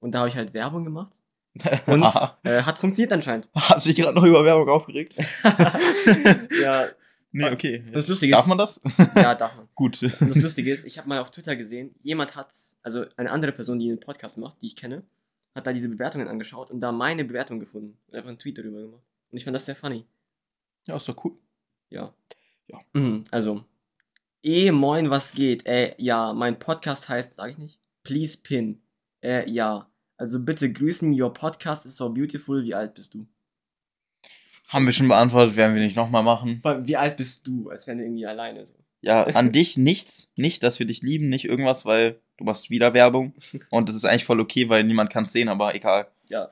Und da habe ich halt Werbung gemacht. Und äh, hat funktioniert anscheinend. Hast du dich gerade noch über Werbung aufgeregt? ja, nee, okay. das Lustige Darf ist. man das? Ja, darf man. Gut. Und das Lustige ist, ich habe mal auf Twitter gesehen, jemand hat, also eine andere Person, die einen Podcast macht, die ich kenne, hat da diese Bewertungen angeschaut und da meine Bewertung gefunden. Und einfach einen Tweet darüber gemacht. Und ich fand das sehr funny. Ja, ist doch cool. Ja. Ja. Mhm, also. Eh, moin, was geht? Äh, ja, mein Podcast heißt, sag ich nicht? Please Pin. Äh, ja. Also bitte grüßen, your podcast is so beautiful. Wie alt bist du? Haben wir schon beantwortet, werden wir nicht nochmal machen. Wie alt bist du? Als wären wir irgendwie alleine so. Ja, an dich nichts. Nicht, dass wir dich lieben, nicht irgendwas, weil du machst wieder Werbung. Und das ist eigentlich voll okay, weil niemand kann es sehen, aber egal. Ja.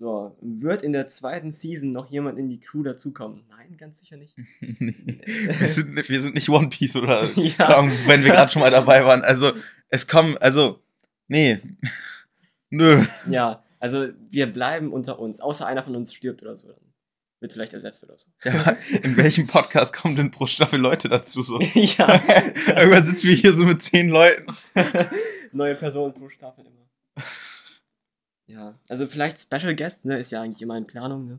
So, wird in der zweiten Season noch jemand in die Crew dazukommen? Nein, ganz sicher nicht. wir, sind, nicht- wir sind nicht One Piece oder Ja. wenn wir gerade schon mal dabei waren. Also, es kommen, also, nee. Nö. Ja, also wir bleiben unter uns, außer einer von uns stirbt oder so. Dann wird vielleicht ersetzt oder so. Ja, in welchem Podcast kommen denn pro Staffel Leute dazu? So? ja. Irgendwann sitzen wir hier so mit zehn Leuten. Neue Person pro Staffel immer. Ja, also vielleicht Special Guest, ne, ist ja eigentlich immer in Planung, ne?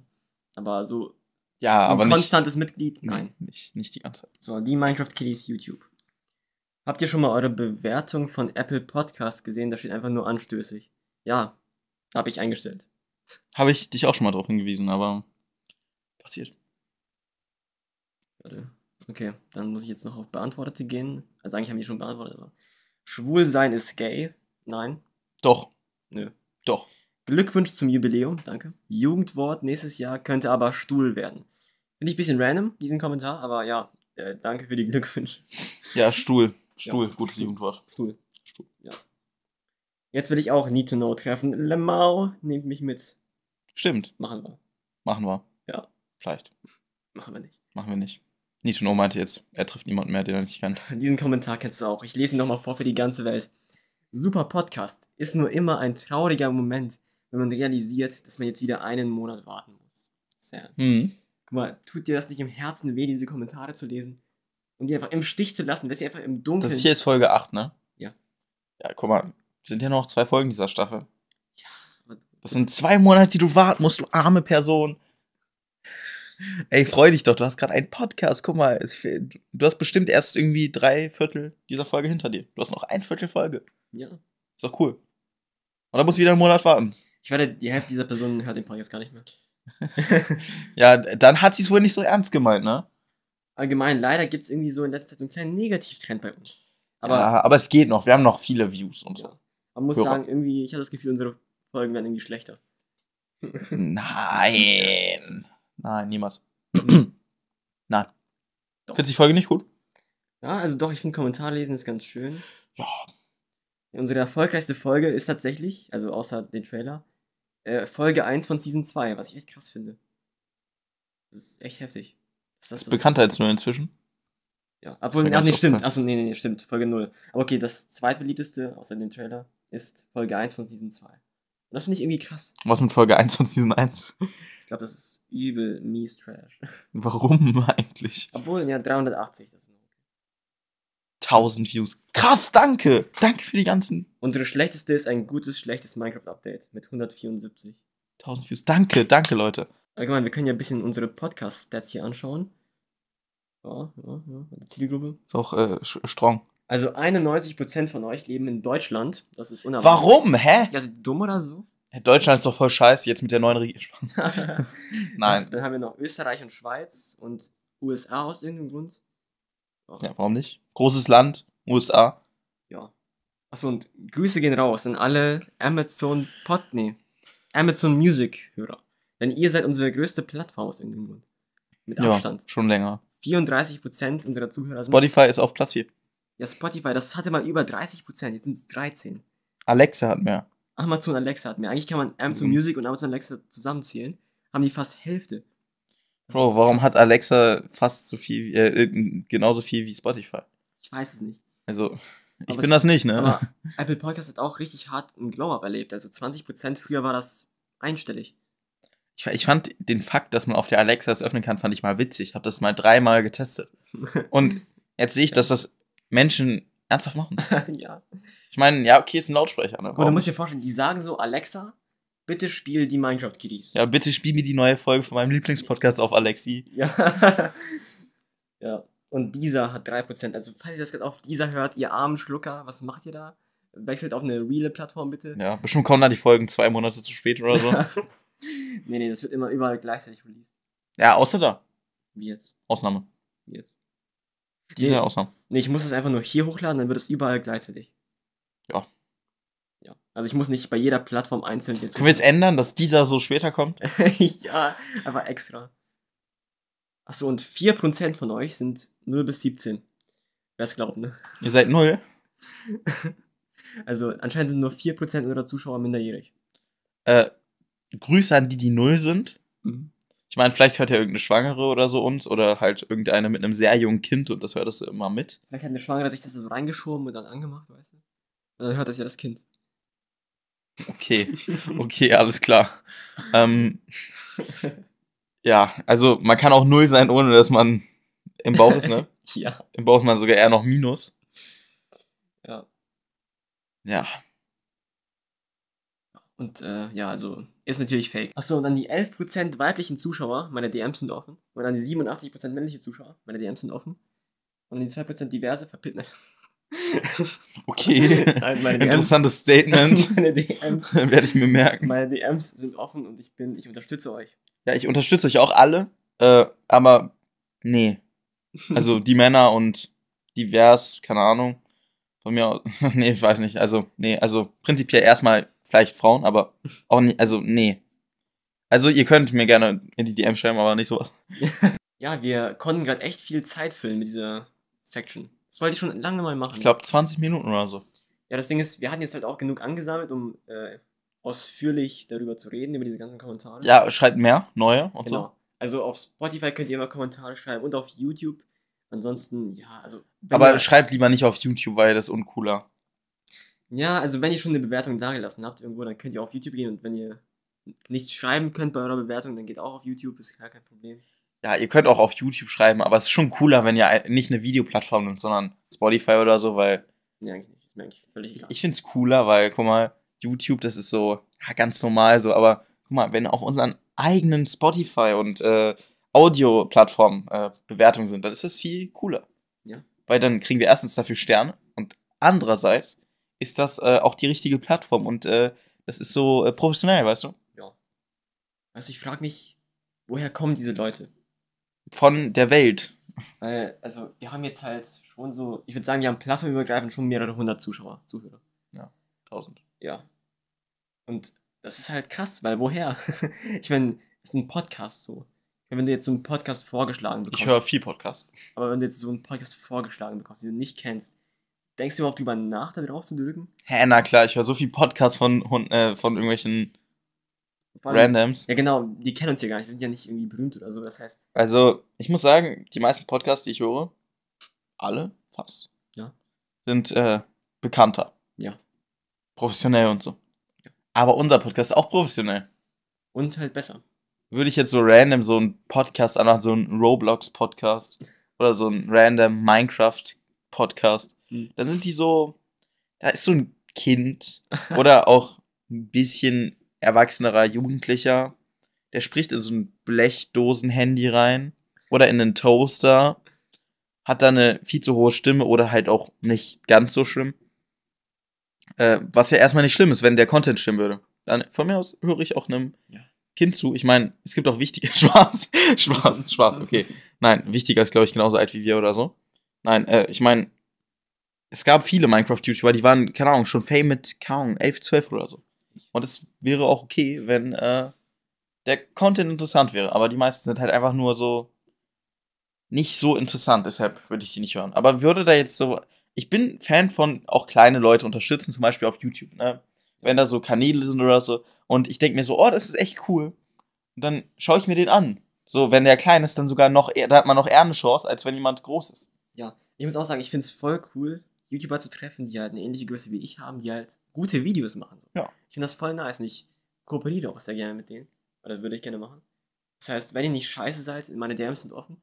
Aber so Ja, aber ein nicht. konstantes Mitglied, Nein, nein. nicht, nicht die ganze Zeit. So, die Minecraft Kitties YouTube. Habt ihr schon mal eure Bewertung von Apple Podcast gesehen? Da steht einfach nur anstößig. Ja, habe ich eingestellt. Habe ich dich auch schon mal drauf hingewiesen, aber passiert. Warte. Okay, dann muss ich jetzt noch auf Beantwortete gehen. Also eigentlich haben die schon beantwortet, aber. Schwul sein ist gay? Nein. Doch, Nö. doch. Glückwunsch zum Jubiläum, danke. Jugendwort nächstes Jahr könnte aber Stuhl werden. Finde ich ein bisschen random, diesen Kommentar, aber ja, äh, danke für die Glückwünsche. Ja, Stuhl. Stuhl, Ja. gutes Jugendwort. Stuhl. Stuhl. Ja. Jetzt will ich auch Need to Know treffen. Lemau, nehmt mich mit. Stimmt, Machen wir. machen wir. Ja. Vielleicht. Machen wir nicht. Machen wir nicht. Nito No meinte jetzt, er trifft niemanden mehr, den er nicht kennt. Diesen Kommentar kennst du auch. Ich lese ihn nochmal vor für die ganze Welt. Super Podcast. Ist nur immer ein trauriger Moment, wenn man realisiert, dass man jetzt wieder einen Monat warten muss. Sad. Hm. Guck mal, tut dir das nicht im Herzen weh, diese Kommentare zu lesen? Und die einfach im Stich zu lassen, dass sie einfach im Dunkeln. Das hier ist Folge 8, ne? Ja. Ja, guck mal, sind ja noch zwei Folgen dieser Staffel. Ja, aber- Das sind zwei Monate, die du warten musst, du arme Person. Ey, freu dich doch, du hast gerade einen Podcast. Guck mal, es, du hast bestimmt erst irgendwie drei Viertel dieser Folge hinter dir. Du hast noch ein Viertel Folge. ja. Ist doch cool. Und dann musst du wieder einen Monat warten. Ich werde, die Hälfte dieser Personen hört den Podcast gar nicht mehr. Ja, dann hat sie es wohl nicht so ernst gemeint, ne? Allgemein, leider gibt es irgendwie so in letzter Zeit so einen kleinen Negativtrend bei uns. Aber ja, aber es geht noch. Wir haben noch viele Views und so. ja, man muss Hörer. sagen, irgendwie, ich habe das Gefühl, unsere Folgen werden irgendwie schlechter. Nein. Nein, niemals. Nein. Findest du die Folge nicht gut? Ja, also doch, ich finde Kommentar lesen ist ganz schön. Ja. Unsere erfolgreichste Folge ist tatsächlich, also außer den Trailer, äh, Folge 1 von Season 2, was ich echt krass finde. Das ist echt heftig. Das Ist so- bekannter als nur inzwischen. Ja, obwohl, ach nee, stimmt. Achso, nee, nee, stimmt. Folge 0. Aber okay, das zweitbeliebteste, außer dem Trailer, ist Folge 1 von Season 2. Und das finde ich irgendwie krass. Was mit Folge 1 von Season 1? Ich glaube, das ist übel mies Trash. Warum eigentlich? Obwohl, ja, 380, das ist noch. 1000 Views. Krass, danke. Danke für die ganzen Unsere schlechteste ist ein gutes, schlechtes Minecraft-Update mit 174. 1000 Views. Danke, danke, Leute. Allgemein, wir können ja ein bisschen unsere Podcast-Stats hier anschauen. Ja, ja, ja. Die Zielgruppe. Ist auch äh, strong. Also 91% von euch leben in Deutschland. Das ist unerwartet. Warum? Hä? Ja, sind dumm oder so? Deutschland ist doch voll scheiße jetzt mit der neuen Regierung. Nein. Dann haben wir noch Österreich und Schweiz und USA aus irgendeinem Grund. Ja, warum nicht? Großes Land, USA. Ja. Achso, und Grüße gehen raus an alle Amazon Pod, nee, Amazon Music Hörer. Denn ihr seid unsere größte Plattform aus irgendeinem Grund. Mit Ja, Abstand. schon länger. 34% unserer Zuhörer sind. Spotify ist auf Platz 4. Ja, Spotify, das hatte mal über 30%, jetzt sind es 13. Alexa hat mehr. Amazon Alexa hat mehr. Eigentlich kann man Amazon Mhm. Music und Amazon Alexa zusammenzählen. Haben die fast Hälfte. Das Bro, warum hat Alexa fast so viel, äh, genauso viel wie Spotify? Ich weiß es nicht. Also, ich Aber bin das nicht, ne? Aber Apple Podcast hat auch richtig hart einen Glow-Up erlebt. Also 20% früher war das einstellig. Ich, ich fand den Fakt, dass man auf der Alexa es öffnen kann, fand ich mal witzig. Ich habe das mal dreimal getestet. Und jetzt sehe ich, dass das Menschen ernsthaft machen. ja. Ich meine, ja, okay, ist ein Lautsprecher. Ne? Und du musst dir vorstellen, die sagen so, Alexa, bitte spiel die Minecraft Kitties. Ja, bitte spiel mir die neue Folge von meinem Lieblingspodcast auf Alexi. Ja. ja. Und dieser hat 3%. Also, falls ihr das gerade auf dieser hört, ihr armen Schlucker, was macht ihr da? Wechselt auf eine reale Plattform bitte. Ja, bestimmt kommen da die Folgen zwei Monate zu spät oder so. nee, nee, das wird immer überall gleichzeitig released. ja, außer da. Wie jetzt? Ausnahme. Wie jetzt? Diese Nee. Ausnahme. Nee, ich muss es einfach nur hier hochladen, dann wird es überall gleichzeitig. Ja. Ja. Also ich muss nicht bei jeder Plattform einzeln jetzt. Können wir es ändern, dass dieser so später kommt? ja, aber extra. Achso, und 4% von euch sind 0 bis 17. Wer es glaubt, ne? Ihr seid null. Also anscheinend sind nur 4% unserer Zuschauer minderjährig. Äh, Grüße an die, die null sind. Mhm. Ich meine, vielleicht hört ja irgendeine Schwangere oder so uns oder halt irgendeine mit einem sehr jungen Kind und das hört das immer mit. Vielleicht hat eine Schwangere sich das so reingeschoben und dann angemacht, weißt du? Und dann hört das ja das Kind. Okay, okay, alles klar. Ähm, ja, also man kann auch null sein, ohne dass man im Bauch ist, ne? ja. Im Bauch ist man sogar eher noch Minus. Ja. Ja. Und äh, ja, also ist natürlich fake. Achso, und dann die 11% weiblichen Zuschauer, meine DMs sind offen. Und dann die 87% männliche Zuschauer, meine DMs sind offen. Und die 2% diverse verpitten. Okay. Nein, Interessantes Statement. meine DMs, Werde ich mir merken. meine DMs sind offen und ich bin, ich unterstütze euch. Ja, ich unterstütze euch auch alle, äh, aber nee. Also die Männer und divers, keine Ahnung. Von mir aus, nee, ich weiß nicht. Also, nee, also prinzipiell erstmal vielleicht Frauen, aber auch nicht, also nee. Also ihr könnt mir gerne in die DM schreiben, aber nicht sowas. Ja, wir konnten gerade echt viel Zeit füllen mit dieser Section. Das wollte ich schon lange mal machen. Ich glaube 20 Minuten oder so. Ja, das Ding ist, wir hatten jetzt halt auch genug angesammelt, um äh, ausführlich darüber zu reden, über diese ganzen Kommentare. Ja, schreibt mehr, neue und genau. so. Also auf Spotify könnt ihr immer Kommentare schreiben und auf YouTube. Ansonsten, ja, also. Aber ihr, schreibt lieber nicht auf YouTube, weil das ist uncooler. Ja, also wenn ihr schon eine Bewertung dagelassen habt irgendwo, dann könnt ihr auf YouTube gehen und wenn ihr nichts schreiben könnt bei eurer Bewertung, dann geht auch auf YouTube, ist gar kein Problem. Ja, ihr könnt auch auf YouTube schreiben, aber es ist schon cooler, wenn ihr nicht eine Videoplattform nimmt, sondern Spotify oder so, weil Nee, eigentlich nicht. Ist mir eigentlich völlig egal. ich finde es cooler, weil, guck mal, YouTube, das ist so ja, ganz normal so, aber guck mal, wenn auf unseren eigenen Spotify und äh, Audio-Plattformen äh, Bewertungen sind, dann ist das viel cooler. Ja. Weil dann kriegen wir erstens dafür Sterne und andererseits ist das äh, auch die richtige Plattform und äh, das ist so äh, professionell, weißt du? ja. Also ich frage mich, woher kommen diese Leute? Von der Welt. Weil, also, wir haben jetzt halt schon so, ich würde sagen, wir haben plattformübergreifend schon mehrere hundert Zuschauer, Zuhörer. 1000. Ja. Und das ist halt krass, weil woher? ich meine, es ist ein Podcast so. Meine, wenn du jetzt so einen Podcast vorgeschlagen bekommst, Ich höre viel Podcast. aber wenn du jetzt so einen Podcast vorgeschlagen bekommst, den du nicht kennst, denkst du überhaupt drüber nach, da drauf zu drücken? Hä, na klar, ich höre so viel Podcast von, äh, von irgendwelchen allem- Randoms. Ja, genau, die kennen uns ja gar nicht, wir sind ja nicht irgendwie berühmt oder so, das heißt, Also, ich muss sagen, die meisten Podcasts, die ich höre, alle fast, Ja. sind äh, bekannter. Ja. Professionell und so. Ja. Aber unser Podcast ist auch professionell. und halt besser. Würde ich jetzt so random so einen Podcast anmachen, so einen Roblox-Podcast oder so einen random Minecraft-Podcast, Hm. dann sind die so, da ist so ein Kind oder auch ein bisschen erwachsenerer Jugendlicher, der spricht in so ein Blechdosen-Handy rein oder in einen Toaster, hat da eine viel zu hohe Stimme oder halt auch nicht ganz so schlimm. Äh, was ja erstmal nicht schlimm ist, wenn der Content stimmen würde. Dann von mir aus höre ich auch einem Ja. Kind zu. Ich meine, es gibt auch wichtige Spaß. Spaß, Spaß, okay. Nein, wichtiger ist, glaube ich, genauso alt wie wir oder so. Nein, äh, ich meine, es gab viele Minecraft-YouTuber, die waren, keine Ahnung, schon Fame mit, keine Ahnung, 11, 12 oder so. Und es wäre auch okay, wenn äh, der Content interessant wäre. Aber die meisten sind halt einfach nur so nicht so interessant, deshalb würde ich die nicht hören. Aber würde da jetzt so. Ich bin Fan von auch kleine Leute unterstützen, zum Beispiel auf YouTube, ne? Wenn da so Kanäle sind oder so. Und ich denke mir so, oh, das ist echt cool. Und dann schaue ich mir den an. So, wenn der klein ist, dann sogar noch eher, da hat man noch eher eine Chance, als wenn jemand groß ist. Ja, ich muss auch sagen, ich finde es voll cool, YouTuber zu treffen, die halt eine ähnliche Größe wie ich haben, die halt gute Videos machen. So. Ja. Ich finde das voll nice und ich kooperiere auch sehr gerne mit denen. Oder würde ich gerne machen. Das heißt, wenn ihr nicht scheiße seid, meine DMs sind offen.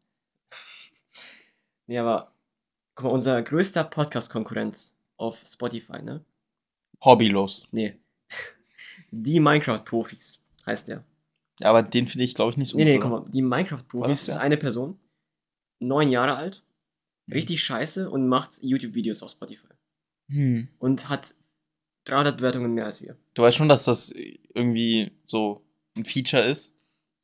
nee, aber guck mal, unser größter Podcast-Konkurrenz auf Spotify, ne? Hobbylos. Nee. Die Minecraft-Profis heißt der. Ja, aber den finde ich, glaube ich, nicht so Nee, nee, guck mal, die Minecraft-Profis ist eine Person, neun Jahre alt. Richtig scheiße und macht YouTube-Videos auf Spotify. Hm. Und hat 300 Bewertungen mehr als wir. Du weißt schon, dass das irgendwie so ein Feature ist.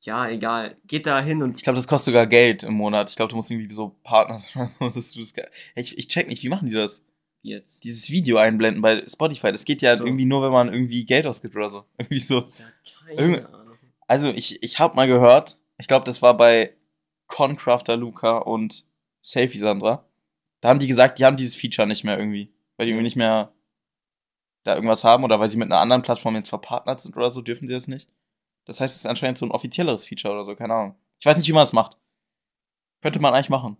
Ja, egal. Geht da hin und Ich glaube, das kostet sogar Geld im Monat. Ich glaube, du musst irgendwie so Partner sein oder so. dass du das ge- ich, ich check nicht, wie machen die das? jetzt. Dieses Video einblenden bei Spotify. Das geht ja So. irgendwie nur, wenn man irgendwie Geld ausgibt oder so. Irgendwie so. Ja, keine Ahnung. Also, ich, ich habe mal gehört, ich glaube, das war bei Concrafter Luca und Selfie Sandra. Da haben die gesagt, die haben dieses Feature nicht mehr irgendwie. Weil die irgendwie nicht mehr da irgendwas haben oder weil sie mit einer anderen Plattform jetzt verpartnert sind oder so, dürfen sie das nicht. Das heißt, es ist anscheinend so ein offizielleres Feature oder so, keine Ahnung. Ich weiß nicht, wie man das macht. Könnte man eigentlich machen.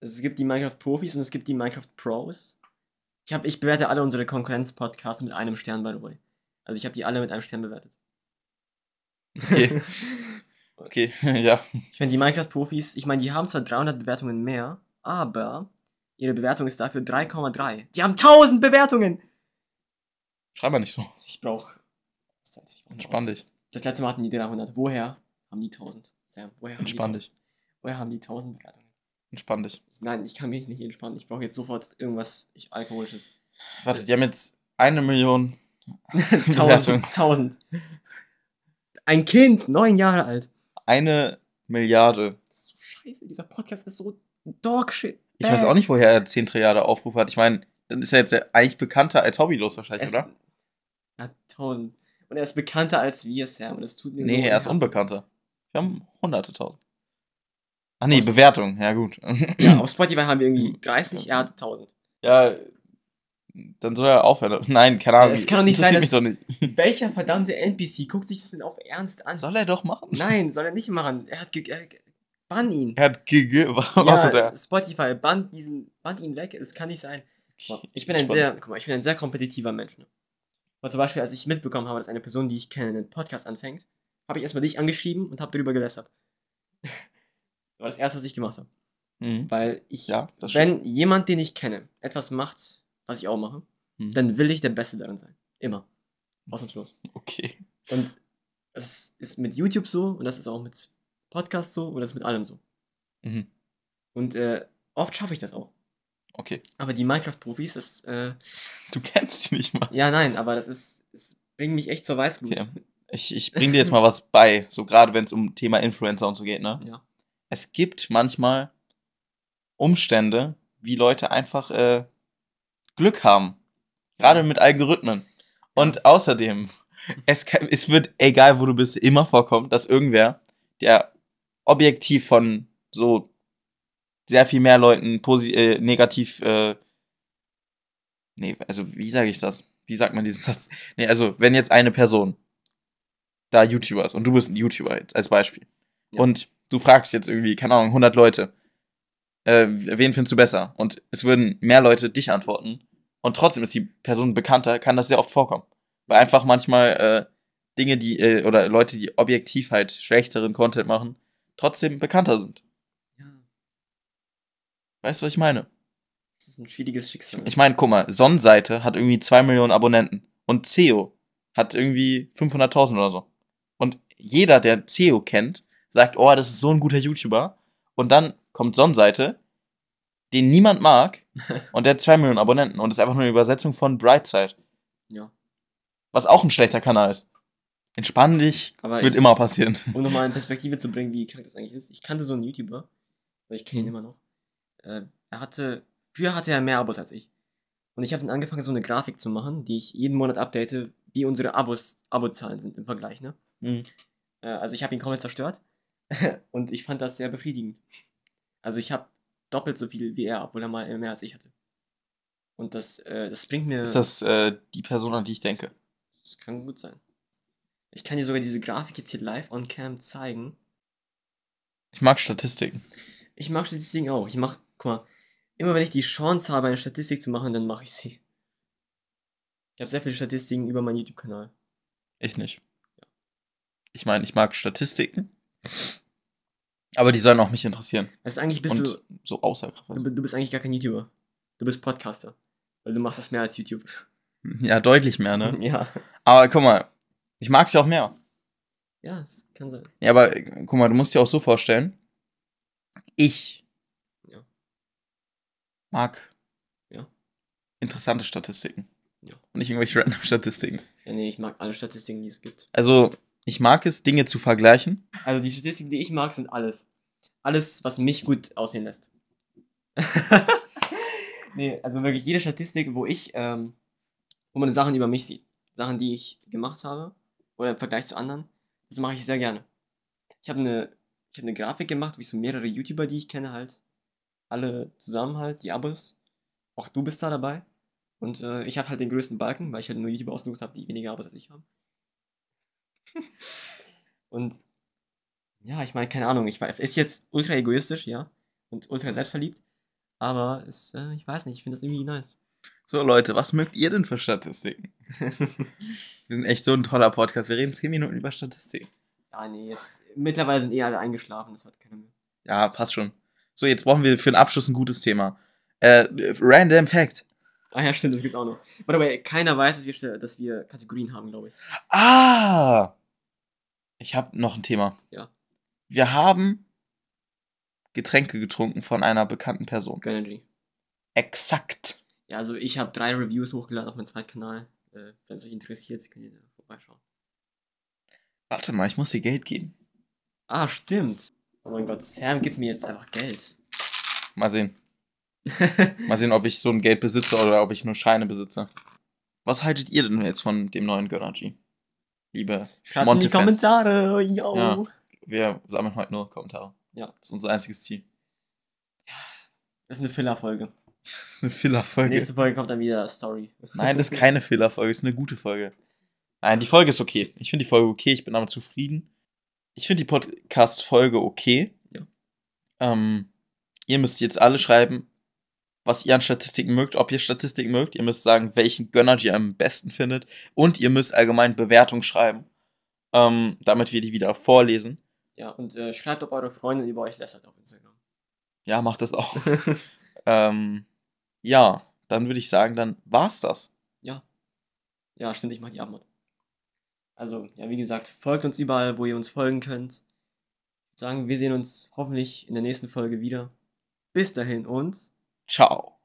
Also es gibt die Minecraft-Profis und es gibt die Minecraft-Pros. Ich, hab, ich bewerte alle unsere Konkurrenz-Podcasts mit einem Stern, by the way. Also ich habe die alle mit einem Stern bewertet. Okay. Okay, ja. Ich meine, die Minecraft-Profis, ich meine, die haben zwar 300 Bewertungen mehr, aber ihre Bewertung ist dafür 3,3. Die haben 1000 Bewertungen! Schreib mal nicht so. Ich brauche. Entspann dich. Das letzte Mal hatten die 300. Woher haben die 1000? Sam, woher haben Entspann dich. 1000? Woher haben die 1000 Bewertungen? Entspann dich. Nein, ich kann mich nicht entspannen. Ich brauche jetzt sofort irgendwas ich, Alkoholisches. Warte, die haben jetzt eine Million. 1000. 1000. Ein Kind, neun Jahre alt. Eine Milliarde. Das ist so scheiße. Dieser Podcast ist so Dogshit. Ich weiß auch nicht, woher er 10 Trilliarden Aufrufe hat. Ich meine, dann ist er jetzt eigentlich bekannter als hobbylos wahrscheinlich, Er ist, oder? er hat 1000. Und er ist bekannter als wir, Sam. Und das tut mir so Nee, er ist unbekannter. Wir haben hunderte tausend. Ach nee, Bewertung. Ja, gut. Ja, auf Spotify haben wir irgendwie 30, er hat 1000. Ja, dann soll er aufhören. Nein, keine Ahnung. Es kann doch nicht sein, doch nicht. Welcher verdammte NPC guckt sich das denn auf Ernst an? Soll er doch machen? Nein, soll er nicht machen. Er hat ge er, bann ihn. Er hat GG. Was ja, hat er? Spotify, bannt diesen, bannt ihn weg. Das kann nicht sein. Ich bin ein Spannend. sehr, guck mal, ich bin ein sehr kompetitiver Mensch. Ne? Und zum Beispiel, als ich mitbekommen habe, dass eine Person, die ich kenne, einen Podcast anfängt, habe ich erstmal dich angeschrieben und habe darüber gelästert. das war das erste, was ich gemacht habe. Mhm. Weil ich, Ja, wenn jemand, den ich kenne, etwas macht, was ich auch mache, Mhm. dann will ich der Beste darin sein. Immer. Ausnahmslos. Okay. Und das ist mit YouTube so und das ist auch mit Podcasts so und das ist mit allem so. Mhm. Und äh, oft schaffe ich das auch. Okay. Aber die Minecraft-Profis, das, äh, Du kennst die nicht mal. ja, nein, aber das ist, es bringt mich echt zur Weißglut. Okay. Ich, ich bring dir jetzt mal was bei, so gerade wenn es um Thema Influencer und so geht, ne? Ja. Es gibt manchmal Umstände, wie Leute einfach äh, Glück haben. Gerade mit Algorithmen. Und außerdem, es, kann, es wird, egal wo du bist, immer vorkommen, dass irgendwer, der objektiv von so sehr viel mehr Leuten äh, negativ, äh, nee, also wie sage ich das? Wie sagt man diesen Satz? Nee, also wenn jetzt eine Person da YouTuber ist und du bist ein YouTuber jetzt als Beispiel Ja. und du fragst jetzt irgendwie, keine Ahnung, 100 Leute, äh, wen findest du besser? Und es würden mehr Leute dich antworten und trotzdem ist die Person bekannter, kann das sehr oft vorkommen. Weil einfach manchmal äh, Dinge, die, äh, oder Leute, die objektiv halt schlechteren Content machen, trotzdem bekannter sind. ja, Weißt du, was ich meine? das ist ein schwieriges Schicksal. Ich meine, guck mal, Sonnenseite hat irgendwie 2 Millionen Abonnenten und CEO hat irgendwie 500.000 oder so. Und jeder, der CEO kennt, sagt, oh, das ist so ein guter YouTuber. Und dann kommt Sonnenseite, den niemand mag, und der hat 2 Millionen Abonnenten und ist einfach nur eine Übersetzung von Brightside, ja. was auch ein schlechter Kanal ist. Entspann dich, Aber wird ich- immer passieren. Um nochmal in Perspektive zu bringen, wie krank das eigentlich ist. Ich kannte so einen YouTuber, weil ich kenne ihn Mhm. immer noch. Äh, er hatte früher hatte er mehr Abos als ich. Und ich habe dann angefangen, so eine Grafik zu machen, die ich jeden Monat update, wie unsere Abos, Abozahlen sind im Vergleich, ne? Mhm. Äh, also ich habe ihn komplett zerstört. und ich fand das sehr befriedigend. Also ich habe doppelt so viel wie er, obwohl er mal mehr als ich hatte. Und das, äh, das bringt mir. Ist das äh, die Person, an die ich denke? Das kann gut sein. Ich kann dir sogar diese Grafik jetzt hier live on cam zeigen. Ich mag Statistiken. Ich mache Statistiken auch. Ich mache, guck mal, immer wenn ich die Chance habe, eine Statistik zu machen, dann mache ich sie. Ich habe sehr viele Statistiken über meinen YouTube-Kanal. Ich nicht. Ich meine, ich mag Statistiken. Aber die sollen auch mich interessieren. Also eigentlich bist Und du, so außerhalb. du, du bist eigentlich gar kein YouTuber. Du bist Podcaster. Weil du machst das mehr als YouTube. Ja, deutlich mehr, ne? Ja. Aber guck mal, ich mag es ja auch mehr. Ja, das kann sein. Ja, aber äh, guck mal, du musst dir auch so vorstellen, ich Ja. mag Ja. interessante Statistiken. Ja. Und nicht irgendwelche random Statistiken. Ja, nee, ich mag alle Statistiken, die es gibt. Also, ich mag es, Dinge zu vergleichen. Also die Statistiken, die ich mag, sind alles. Alles, was mich gut aussehen lässt. nee, also wirklich jede Statistik, wo ich, ähm, wo man Sachen über mich sieht. Sachen, die ich gemacht habe. Oder im Vergleich zu anderen. Das mache ich sehr gerne. Ich habe eine, habe eine Grafik gemacht, wie so mehrere YouTuber, die ich kenne, halt. Alle zusammen halt, die Abos. Auch du bist da dabei. Und äh, ich habe halt den größten Balken, weil ich halt nur YouTuber ausgesucht habe, die weniger Abos als ich haben. Und ja, ich meine, keine Ahnung, ich weiß, ist jetzt ultra egoistisch, ja, und ultra selbstverliebt, aber es, äh, ich weiß nicht, ich finde das irgendwie nice. So, Leute, was mögt ihr denn für Statistiken? Wir sind echt so ein toller Podcast. Wir reden 10 Minuten über Statistiken. ja, nee, jetzt, mittlerweile sind eh alle eingeschlafen, das hat keiner mehr. Ja, passt schon. So, jetzt brauchen wir für den Abschluss ein gutes Thema. Äh, Random Fact. Ah ja, stimmt, das gibt's auch noch. By the way, keiner weiß, dass wir, dass wir Kategorien haben, glaube ich. Ah! Ich habe noch ein Thema. Ja. Wir haben Getränke getrunken von einer bekannten Person. Gönnergy. Exakt. Ja, also ich habe drei Reviews hochgeladen auf meinem zweiten Kanal. Äh, Wenn es euch interessiert, könnt ihr da vorbeischauen. Warte mal, ich muss dir Geld geben. Ah, stimmt. Oh mein Gott, Sam gibt mir jetzt einfach Geld. Mal sehen. Mal sehen, ob ich so ein Geld besitze oder ob ich nur Scheine besitze. Was haltet ihr denn jetzt von dem neuen Gönnergy? Liebe Schreibt in die. Kommentare. Yo. Ja. Wir sammeln heute nur Kommentare. Ja. Das ist unser einziges Ziel. Das ist eine Filler-Folge. Das ist eine Filler-Folge. Nächste Folge kommt dann wieder Story. Nein, das ist keine Fehlerfolge, das ist eine gute Folge. Nein, die Folge ist okay. Ich finde die Folge okay, ich bin damit zufrieden. Ich finde die Podcast-Folge okay. Ja. Ähm, ihr müsst jetzt alle schreiben, was ihr an Statistiken mögt, ob ihr Statistiken mögt. Ihr müsst sagen, welchen Gönner ihr am besten findet. Und ihr müsst allgemein Bewertung schreiben, ähm, damit wir die wieder vorlesen. Ja, und äh, schreibt, ob eure Freundin über euch lästert auf Instagram. Ja, macht das auch. ähm, ja, dann würde ich sagen, dann war's das. ja. Ja, stimmt, ich mach die Abmod. Also, ja, wie gesagt, folgt uns überall, wo ihr uns folgen könnt. Sagen, wir sehen uns hoffentlich in der nächsten Folge wieder. Bis dahin und 炒